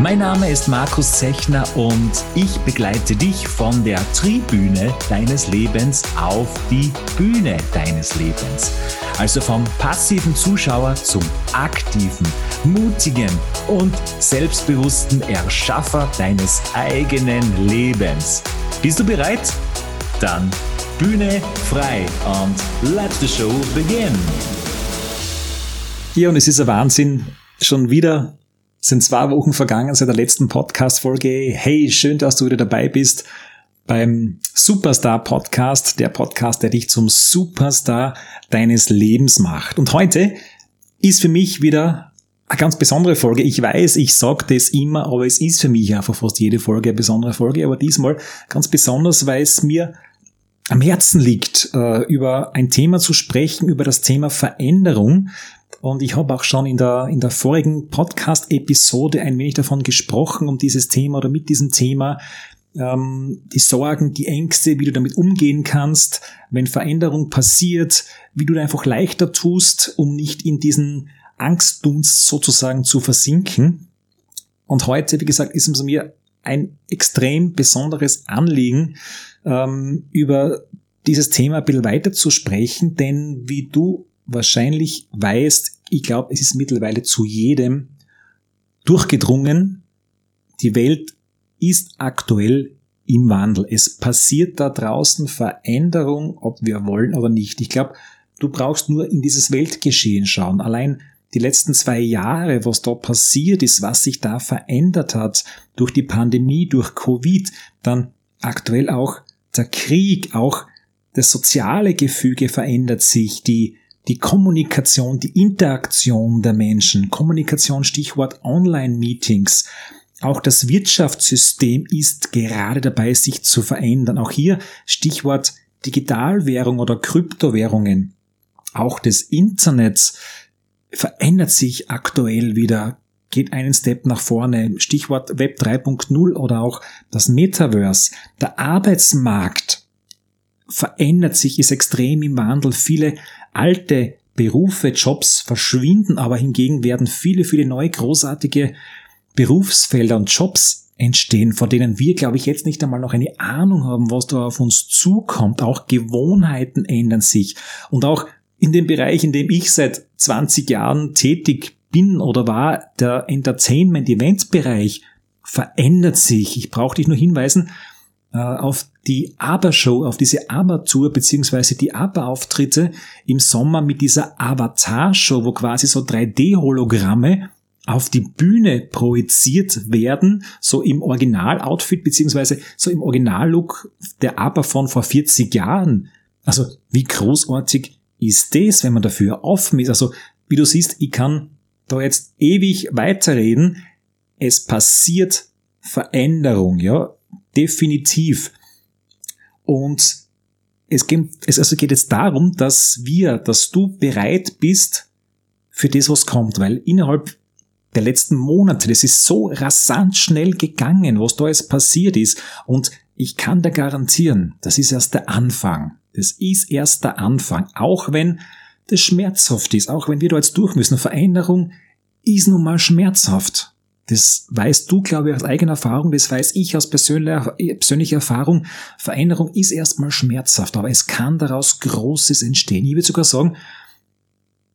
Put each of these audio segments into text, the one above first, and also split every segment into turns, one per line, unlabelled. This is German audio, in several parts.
Mein Name ist Markus Zechner und ich begleite dich von der Tribüne deines Lebens auf die Bühne deines Lebens. Also vom passiven Zuschauer zum aktiven, mutigen und selbstbewussten Erschaffer deines eigenen Lebens. Bist du bereit? Dann Bühne frei und let the show begin.
Ja, und es ist ein Wahnsinn, schon wieder sind zwei Wochen vergangen seit der letzten Podcast-Folge. Hey, schön, dass du wieder dabei bist beim Superstar Podcast, der Podcast, der dich zum Superstar deines Lebens macht. Und heute ist für mich wieder eine ganz besondere Folge. Ich weiß, ich sage das immer, aber es ist für mich einfach fast jede Folge eine besondere Folge. Aber diesmal ganz besonders, weil es mir am Herzen liegt, äh, über ein Thema zu sprechen, über das Thema Veränderung, und ich habe auch schon in der, in der vorigen Podcast-Episode ein wenig davon gesprochen, um dieses Thema oder mit diesem Thema, ähm, die Sorgen, die Ängste, wie du damit umgehen kannst, wenn Veränderung passiert, wie du einfach leichter tust, um nicht in diesen Angstdunst sozusagen zu versinken. Und heute, wie gesagt, ist es mir ein extrem besonderes Anliegen, ähm, über dieses Thema ein bisschen weiter zu sprechen, denn wie du wahrscheinlich weißt, ich glaube, es ist mittlerweile zu jedem durchgedrungen, die Welt ist aktuell im Wandel. Es passiert da draußen Veränderung, ob wir wollen oder nicht. Ich glaube, du brauchst nur in dieses Weltgeschehen schauen. Allein die letzten zwei Jahre, was da passiert ist, was sich da verändert hat durch die Pandemie, durch Covid, dann aktuell auch der Krieg, auch das soziale Gefüge verändert sich, die die Kommunikation, die Interaktion der Menschen, Kommunikation Stichwort Online-Meetings, auch das Wirtschaftssystem ist gerade dabei, sich zu verändern. Auch hier Stichwort Digitalwährung oder Kryptowährungen. Auch das Internet verändert sich aktuell wieder, geht einen Step nach vorne. Stichwort Web 3.0 oder auch das Metaverse. Der Arbeitsmarkt verändert sich, ist extrem im Wandel. Viele alte Berufe, Jobs verschwinden, aber hingegen werden viele, viele neue großartige Berufsfelder und Jobs entstehen, vor denen wir, glaube ich, jetzt nicht einmal noch eine Ahnung haben, was da auf uns zukommt. Auch Gewohnheiten ändern sich. Und auch in dem Bereich, in dem ich seit 20 Jahren tätig bin oder war, der Entertainment-Events-Bereich verändert sich. Ich brauche dich nur hinweisen, äh, auf die Aber-Show, auf diese Aber-Tour beziehungsweise die Aber-Auftritte im Sommer mit dieser Avatar-Show, wo quasi so 3D-Hologramme auf die Bühne projiziert werden, so im Original-Outfit beziehungsweise so im Original-Look der Aber von vor 40 Jahren. Also wie großartig ist das, wenn man dafür offen ist? Also wie du siehst, ich kann da jetzt ewig weiterreden. Es passiert Veränderung, ja definitiv. Und es geht, es also geht jetzt darum, dass wir, dass du bereit bist für das, was kommt, weil innerhalb der letzten Monate, das ist so rasant schnell gegangen, was da jetzt passiert ist. Und ich kann da garantieren, das ist erst der Anfang. Das ist erst der Anfang. Auch wenn das schmerzhaft ist, auch wenn wir da jetzt durch müssen. Veränderung ist nun mal schmerzhaft. Das weißt du, glaube ich, aus eigener Erfahrung, das weiß ich aus persönlicher, persönlicher Erfahrung. Veränderung ist erstmal schmerzhaft, aber es kann daraus Großes entstehen. Ich würde sogar sagen,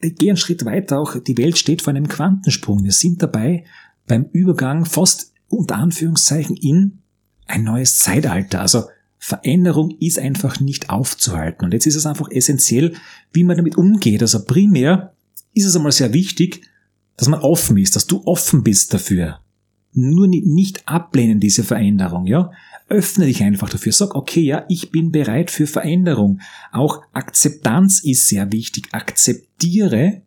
ich gehe einen Schritt weiter auch, die Welt steht vor einem Quantensprung. Wir sind dabei beim Übergang fast unter Anführungszeichen in ein neues Zeitalter. Also Veränderung ist einfach nicht aufzuhalten. Und jetzt ist es einfach essentiell, wie man damit umgeht. Also primär ist es einmal sehr wichtig, dass man offen ist, dass du offen bist dafür. Nur nicht ablehnen diese Veränderung, ja? Öffne dich einfach dafür. Sag, okay, ja, ich bin bereit für Veränderung. Auch Akzeptanz ist sehr wichtig. Akzeptiere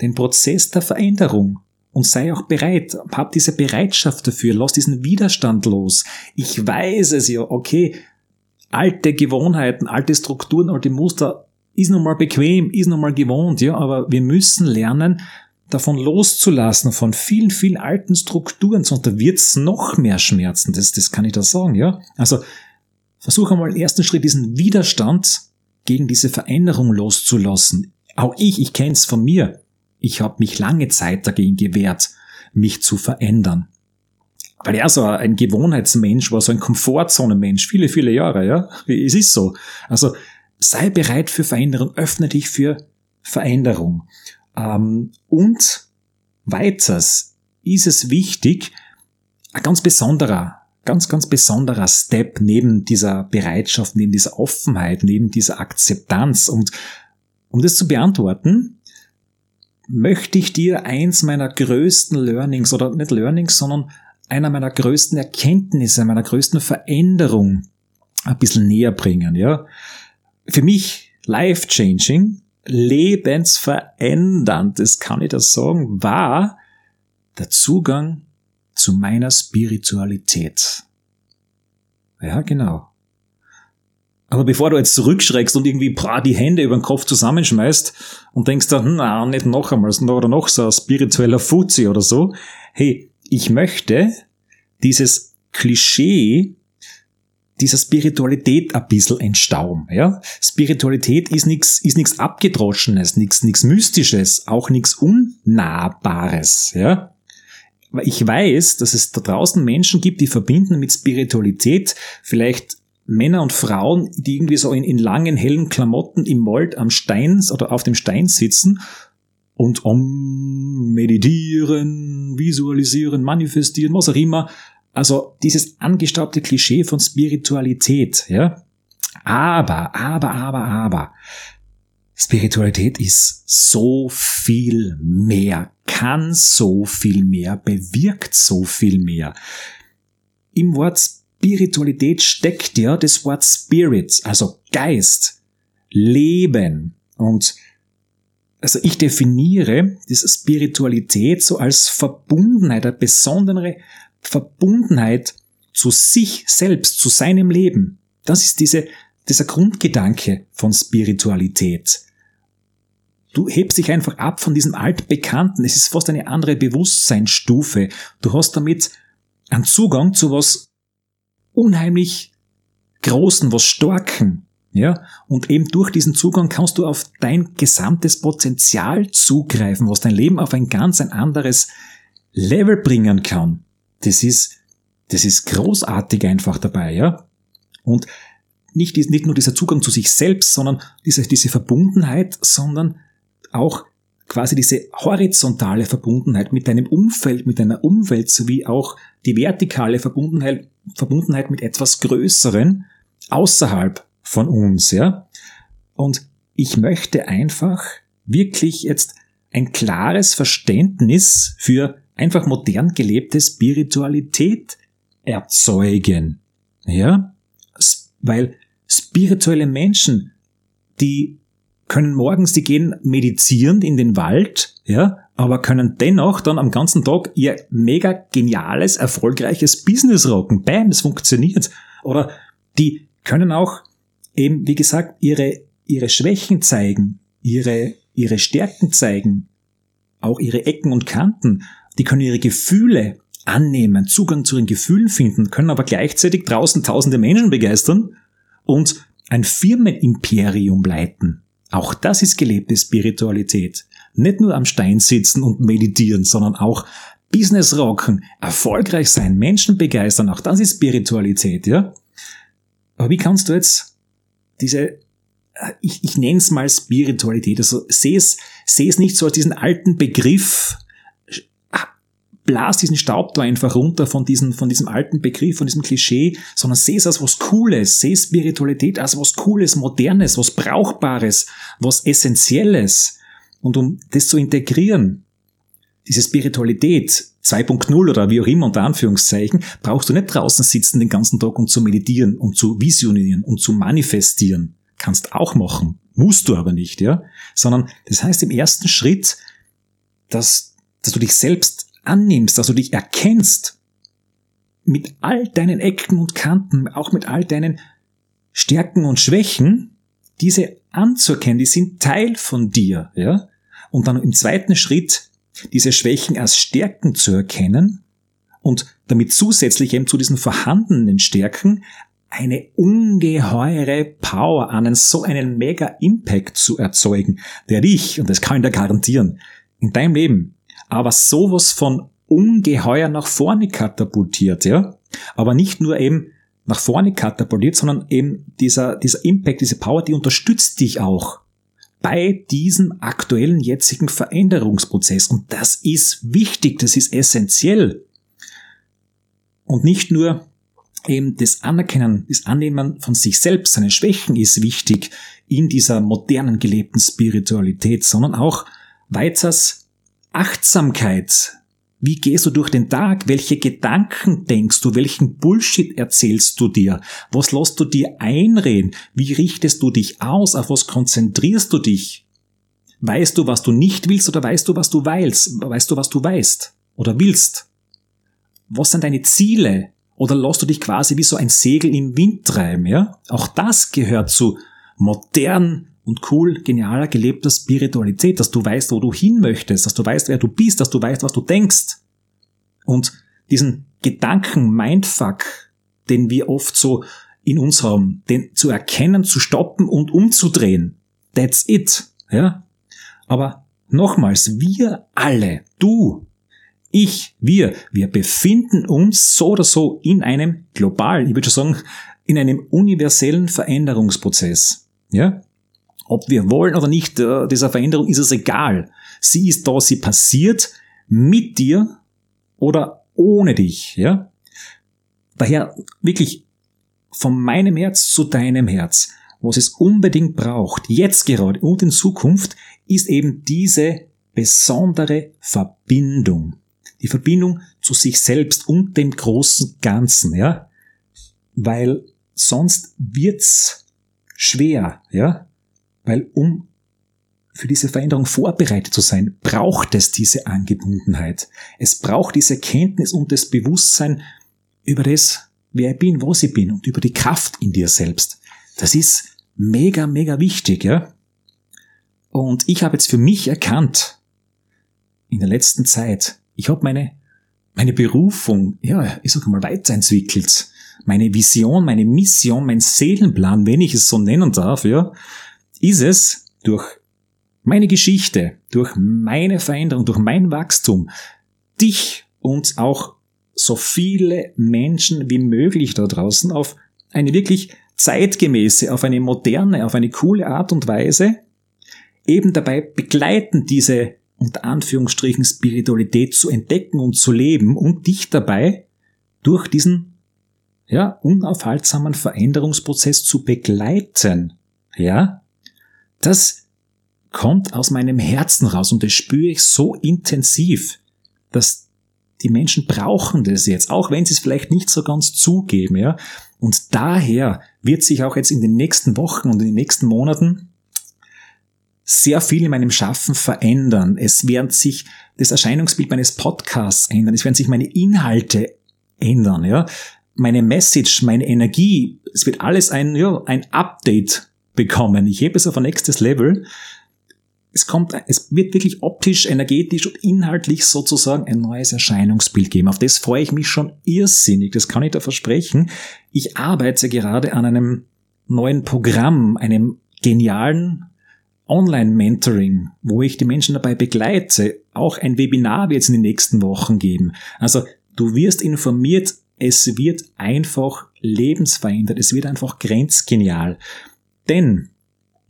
den Prozess der Veränderung und sei auch bereit. Hab diese Bereitschaft dafür. Lass diesen Widerstand los. Ich weiß es ja, okay, alte Gewohnheiten, alte Strukturen, alte Muster ist nun mal bequem, ist nun mal gewohnt, ja, aber wir müssen lernen, davon loszulassen, von vielen, vielen alten Strukturen, sonst da wird's noch mehr schmerzen. Das, das kann ich da sagen, ja. Also versuche einmal im ersten Schritt diesen Widerstand gegen diese Veränderung loszulassen. Auch ich, ich kenne es von mir. Ich habe mich lange Zeit dagegen gewehrt, mich zu verändern. Weil er so ein Gewohnheitsmensch war, so ein Komfortzonenmensch, viele, viele Jahre, ja. Es ist so. Also sei bereit für Veränderung, öffne dich für Veränderung. Ähm, und weiters ist es wichtig, ein ganz besonderer, ganz, ganz besonderer Step neben dieser Bereitschaft, neben dieser Offenheit, neben dieser Akzeptanz. Und um das zu beantworten, möchte ich dir eins meiner größten Learnings oder nicht Learnings, sondern einer meiner größten Erkenntnisse, meiner größten Veränderung ein bisschen näher bringen, ja. Für mich life-changing lebensverändernd, das kann ich das sagen, war der Zugang zu meiner Spiritualität. Ja, genau. Aber bevor du jetzt zurückschreckst und irgendwie bra, die Hände über den Kopf zusammenschmeißt und denkst dann, na, nicht noch einmal, oder noch so ein spiritueller Fuzzi oder so. Hey, ich möchte dieses Klischee dieser Spiritualität ein bisschen entstauben. Ja? Spiritualität ist nichts ist nix Abgedroschenes, nichts nix Mystisches, auch nichts Unnahbares. Ja? Ich weiß, dass es da draußen Menschen gibt, die verbinden mit Spiritualität vielleicht Männer und Frauen, die irgendwie so in, in langen, hellen Klamotten im Mold am Stein oder auf dem Stein sitzen und um meditieren, visualisieren, manifestieren, was auch immer, also dieses angestaubte Klischee von Spiritualität, ja. Aber, aber, aber, aber, Spiritualität ist so viel mehr, kann so viel mehr, bewirkt so viel mehr. Im Wort Spiritualität steckt ja das Wort Spirit, also Geist, Leben. Und also ich definiere diese Spiritualität so als Verbundenheit, eine besondere Verbundenheit zu sich selbst, zu seinem Leben. Das ist diese, dieser Grundgedanke von Spiritualität. Du hebst dich einfach ab von diesem altbekannten. Es ist fast eine andere Bewusstseinsstufe. Du hast damit einen Zugang zu was unheimlich Großen, was Starken. Ja, und eben durch diesen Zugang kannst du auf dein gesamtes Potenzial zugreifen, was dein Leben auf ein ganz ein anderes Level bringen kann das ist, das ist großartig einfach dabei, ja. Und nicht, nicht nur dieser Zugang zu sich selbst, sondern diese, diese Verbundenheit, sondern auch quasi diese horizontale Verbundenheit mit deinem Umfeld, mit deiner Umwelt, sowie auch die vertikale Verbundenheit, Verbundenheit mit etwas Größeren außerhalb von uns, ja. Und ich möchte einfach wirklich jetzt ein klares Verständnis für einfach modern gelebte Spiritualität erzeugen. Ja? Weil spirituelle Menschen, die können morgens, die gehen medizieren in den Wald, ja, aber können dennoch dann am ganzen Tag ihr mega geniales, erfolgreiches Business rocken. Bam, es funktioniert. Oder die können auch eben, wie gesagt, ihre, ihre Schwächen zeigen, ihre, ihre Stärken zeigen, auch ihre Ecken und Kanten die können ihre Gefühle annehmen, Zugang zu ihren Gefühlen finden, können aber gleichzeitig draußen tausende Menschen begeistern und ein Firmenimperium leiten. Auch das ist gelebte Spiritualität. Nicht nur am Stein sitzen und meditieren, sondern auch Business rocken, erfolgreich sein, Menschen begeistern, auch das ist Spiritualität, ja? Aber wie kannst du jetzt diese, äh, ich, ich nenne es mal Spiritualität, also sehe es, sehe es nicht so als diesen alten Begriff, blas diesen Staub da einfach runter von diesem, von diesem alten Begriff, von diesem Klischee, sondern seh es als was Cooles, seh Spiritualität als was Cooles, Modernes, was Brauchbares, was Essentielles. Und um das zu integrieren, diese Spiritualität 2.0 oder wie auch immer unter Anführungszeichen, brauchst du nicht draußen sitzen den ganzen Tag, um zu meditieren, um zu visionieren, um zu manifestieren. Kannst auch machen, musst du aber nicht, ja? Sondern das heißt im ersten Schritt, dass, dass du dich selbst annimmst, also dich erkennst, mit all deinen Ecken und Kanten, auch mit all deinen Stärken und Schwächen, diese anzuerkennen, die sind Teil von dir, ja. Und dann im zweiten Schritt diese Schwächen als Stärken zu erkennen und damit zusätzlich eben zu diesen vorhandenen Stärken eine ungeheure Power an, so einen mega Impact zu erzeugen, der dich, und das kann ich dir garantieren, in deinem Leben aber sowas von ungeheuer nach vorne katapultiert, ja. Aber nicht nur eben nach vorne katapultiert, sondern eben dieser, dieser Impact, diese Power, die unterstützt dich auch bei diesem aktuellen jetzigen Veränderungsprozess. Und das ist wichtig, das ist essentiell. Und nicht nur eben das Anerkennen, das Annehmen von sich selbst, seine Schwächen ist wichtig in dieser modernen gelebten Spiritualität, sondern auch weiters Achtsamkeit. Wie gehst du durch den Tag? Welche Gedanken denkst du? Welchen Bullshit erzählst du dir? Was lässt du dir einreden? Wie richtest du dich aus? Auf was konzentrierst du dich? Weißt du, was du nicht willst oder weißt du, was du weißt? Weißt du, was du weißt oder willst? Was sind deine Ziele? Oder lässt du dich quasi wie so ein Segel im Wind treiben, ja? Auch das gehört zu modern und cool, genialer, gelebter Spiritualität, dass du weißt, wo du hin möchtest, dass du weißt, wer du bist, dass du weißt, was du denkst. Und diesen Gedanken Mindfuck, den wir oft so in uns haben, den zu erkennen, zu stoppen und umzudrehen. That's it, ja? Aber nochmals, wir alle, du, ich, wir, wir befinden uns so oder so in einem globalen, ich würde schon sagen, in einem universellen Veränderungsprozess. Ja? Ob wir wollen oder nicht, äh, dieser Veränderung ist es egal. Sie ist da, sie passiert mit dir oder ohne dich. Ja? Daher wirklich von meinem Herz zu deinem Herz, was es unbedingt braucht, jetzt gerade und in Zukunft, ist eben diese besondere Verbindung. Die Verbindung zu sich selbst und dem großen Ganzen, ja. Weil sonst wird's schwer, ja. Weil um für diese Veränderung vorbereitet zu sein, braucht es diese Angebundenheit. Es braucht diese Kenntnis und das Bewusstsein über das, wer ich bin, was ich bin und über die Kraft in dir selbst. Das ist mega, mega wichtig, ja. Und ich habe jetzt für mich erkannt, in der letzten Zeit, ich habe meine, meine Berufung, ja, ich sag mal, weiterentwickelt. Meine Vision, meine Mission, mein Seelenplan, wenn ich es so nennen darf, ja, ist es durch meine Geschichte, durch meine Veränderung, durch mein Wachstum, dich und auch so viele Menschen wie möglich da draußen auf eine wirklich zeitgemäße, auf eine moderne, auf eine coole Art und Weise eben dabei begleiten, diese unter Anführungsstrichen Spiritualität zu entdecken und zu leben und dich dabei durch diesen ja, unaufhaltsamen Veränderungsprozess zu begleiten. Ja, das kommt aus meinem Herzen raus und das spüre ich so intensiv, dass die Menschen brauchen das jetzt, auch wenn sie es vielleicht nicht so ganz zugeben, ja. Und daher wird sich auch jetzt in den nächsten Wochen und in den nächsten Monaten sehr viel in meinem Schaffen verändern. Es wird sich das Erscheinungsbild meines Podcasts ändern. Es werden sich meine Inhalte ändern, ja. Meine Message, meine Energie, es wird alles ein, ja, ein Update bekommen. Ich hebe es auf ein nächstes Level. Es kommt, es wird wirklich optisch, energetisch und inhaltlich sozusagen ein neues Erscheinungsbild geben. Auf das freue ich mich schon irrsinnig. Das kann ich da versprechen. Ich arbeite gerade an einem neuen Programm, einem genialen Online-Mentoring, wo ich die Menschen dabei begleite. Auch ein Webinar wird es in den nächsten Wochen geben. Also du wirst informiert, es wird einfach lebensverändert, es wird einfach grenzgenial. Denn,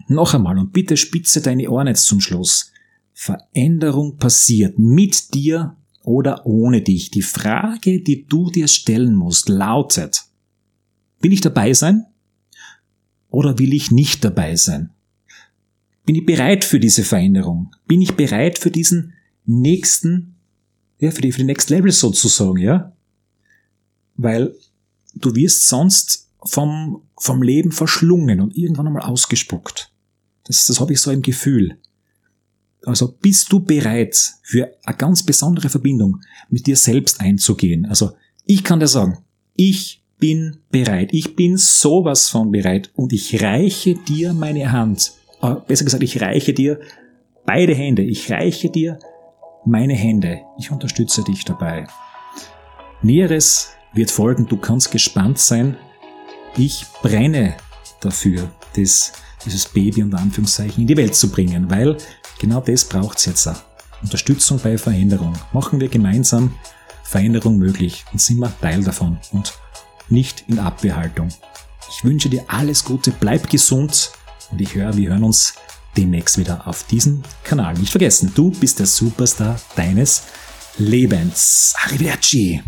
noch einmal, und bitte spitze deine Ohren jetzt zum Schluss, Veränderung passiert mit dir oder ohne dich. Die Frage, die du dir stellen musst, lautet, will ich dabei sein oder will ich nicht dabei sein? Bin ich bereit für diese Veränderung? Bin ich bereit für diesen nächsten, ja, für die, für die Next Level sozusagen, ja? Weil du wirst sonst vom, vom Leben verschlungen und irgendwann einmal ausgespuckt. Das, das habe ich so im Gefühl. Also bist du bereit für eine ganz besondere Verbindung mit dir selbst einzugehen? Also ich kann dir sagen, ich bin bereit. Ich bin sowas von bereit und ich reiche dir meine Hand. Äh, besser gesagt, ich reiche dir beide Hände. Ich reiche dir meine Hände. Ich unterstütze dich dabei. Näheres wird folgen. Du kannst gespannt sein. Ich brenne dafür, das, dieses Baby unter Anführungszeichen in die Welt zu bringen, weil genau das braucht es jetzt. Unterstützung bei Veränderung. Machen wir gemeinsam Veränderung möglich und sind wir Teil davon und nicht in Abwehrhaltung. Ich wünsche dir alles Gute, bleib gesund und ich höre, wir hören uns demnächst wieder auf diesem Kanal. Nicht vergessen, du bist der Superstar deines Lebens. Arrivederci!